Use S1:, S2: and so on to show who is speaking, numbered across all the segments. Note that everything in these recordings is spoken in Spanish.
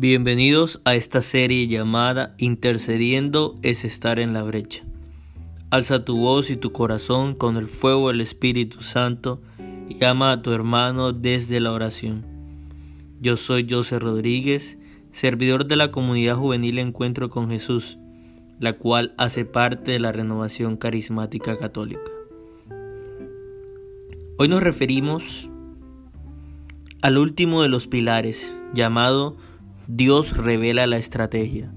S1: Bienvenidos a esta serie llamada Intercediendo es estar en la brecha. Alza tu voz y tu corazón con el fuego del Espíritu Santo y ama a tu hermano desde la oración. Yo soy José Rodríguez, servidor de la comunidad juvenil Encuentro con Jesús, la cual hace parte de la renovación carismática católica. Hoy nos referimos al último de los pilares, llamado Dios revela la estrategia,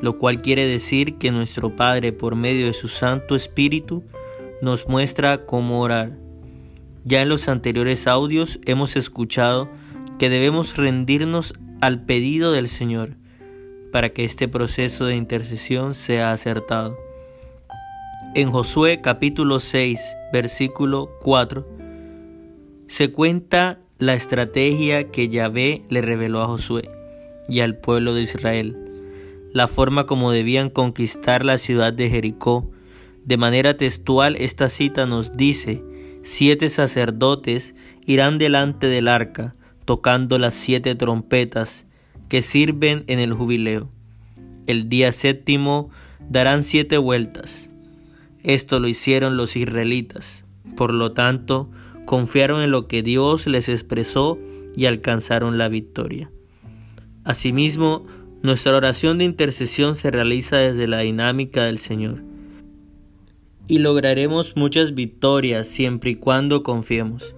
S1: lo cual quiere decir que nuestro Padre, por medio de su Santo Espíritu, nos muestra cómo orar. Ya en los anteriores audios hemos escuchado que debemos rendirnos al pedido del Señor para que este proceso de intercesión sea acertado. En Josué capítulo 6, versículo 4, se cuenta la estrategia que Yahvé le reveló a Josué y al pueblo de Israel, la forma como debían conquistar la ciudad de Jericó. De manera textual esta cita nos dice, siete sacerdotes irán delante del arca, tocando las siete trompetas que sirven en el jubileo. El día séptimo darán siete vueltas. Esto lo hicieron los israelitas. Por lo tanto, confiaron en lo que Dios les expresó y alcanzaron la victoria. Asimismo, nuestra oración de intercesión se realiza desde la dinámica del Señor. Y lograremos muchas victorias siempre y cuando confiemos.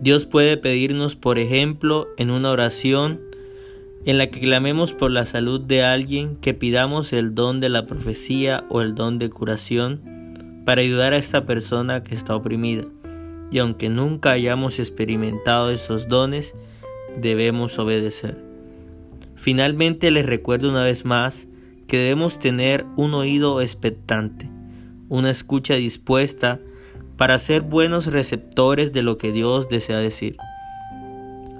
S1: Dios puede pedirnos, por ejemplo, en una oración en la que clamemos por la salud de alguien, que pidamos el don de la profecía o el don de curación para ayudar a esta persona que está oprimida. Y aunque nunca hayamos experimentado esos dones, debemos obedecer. Finalmente les recuerdo una vez más que debemos tener un oído expectante, una escucha dispuesta para ser buenos receptores de lo que Dios desea decir.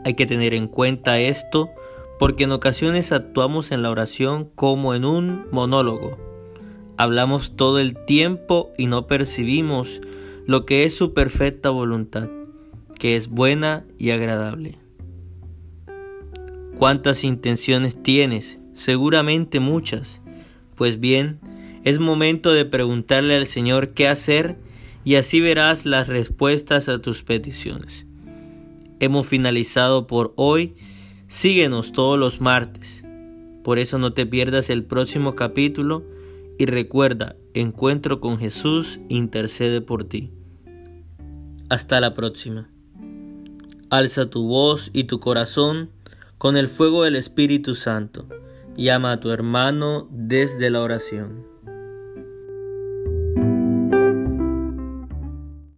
S1: Hay que tener en cuenta esto porque en ocasiones actuamos en la oración como en un monólogo. Hablamos todo el tiempo y no percibimos lo que es su perfecta voluntad, que es buena y agradable. ¿Cuántas intenciones tienes? Seguramente muchas. Pues bien, es momento de preguntarle al Señor qué hacer y así verás las respuestas a tus peticiones. Hemos finalizado por hoy. Síguenos todos los martes. Por eso no te pierdas el próximo capítulo y recuerda, encuentro con Jesús intercede por ti. Hasta la próxima. Alza tu voz y tu corazón con el fuego del Espíritu Santo. Llama a tu hermano desde la oración.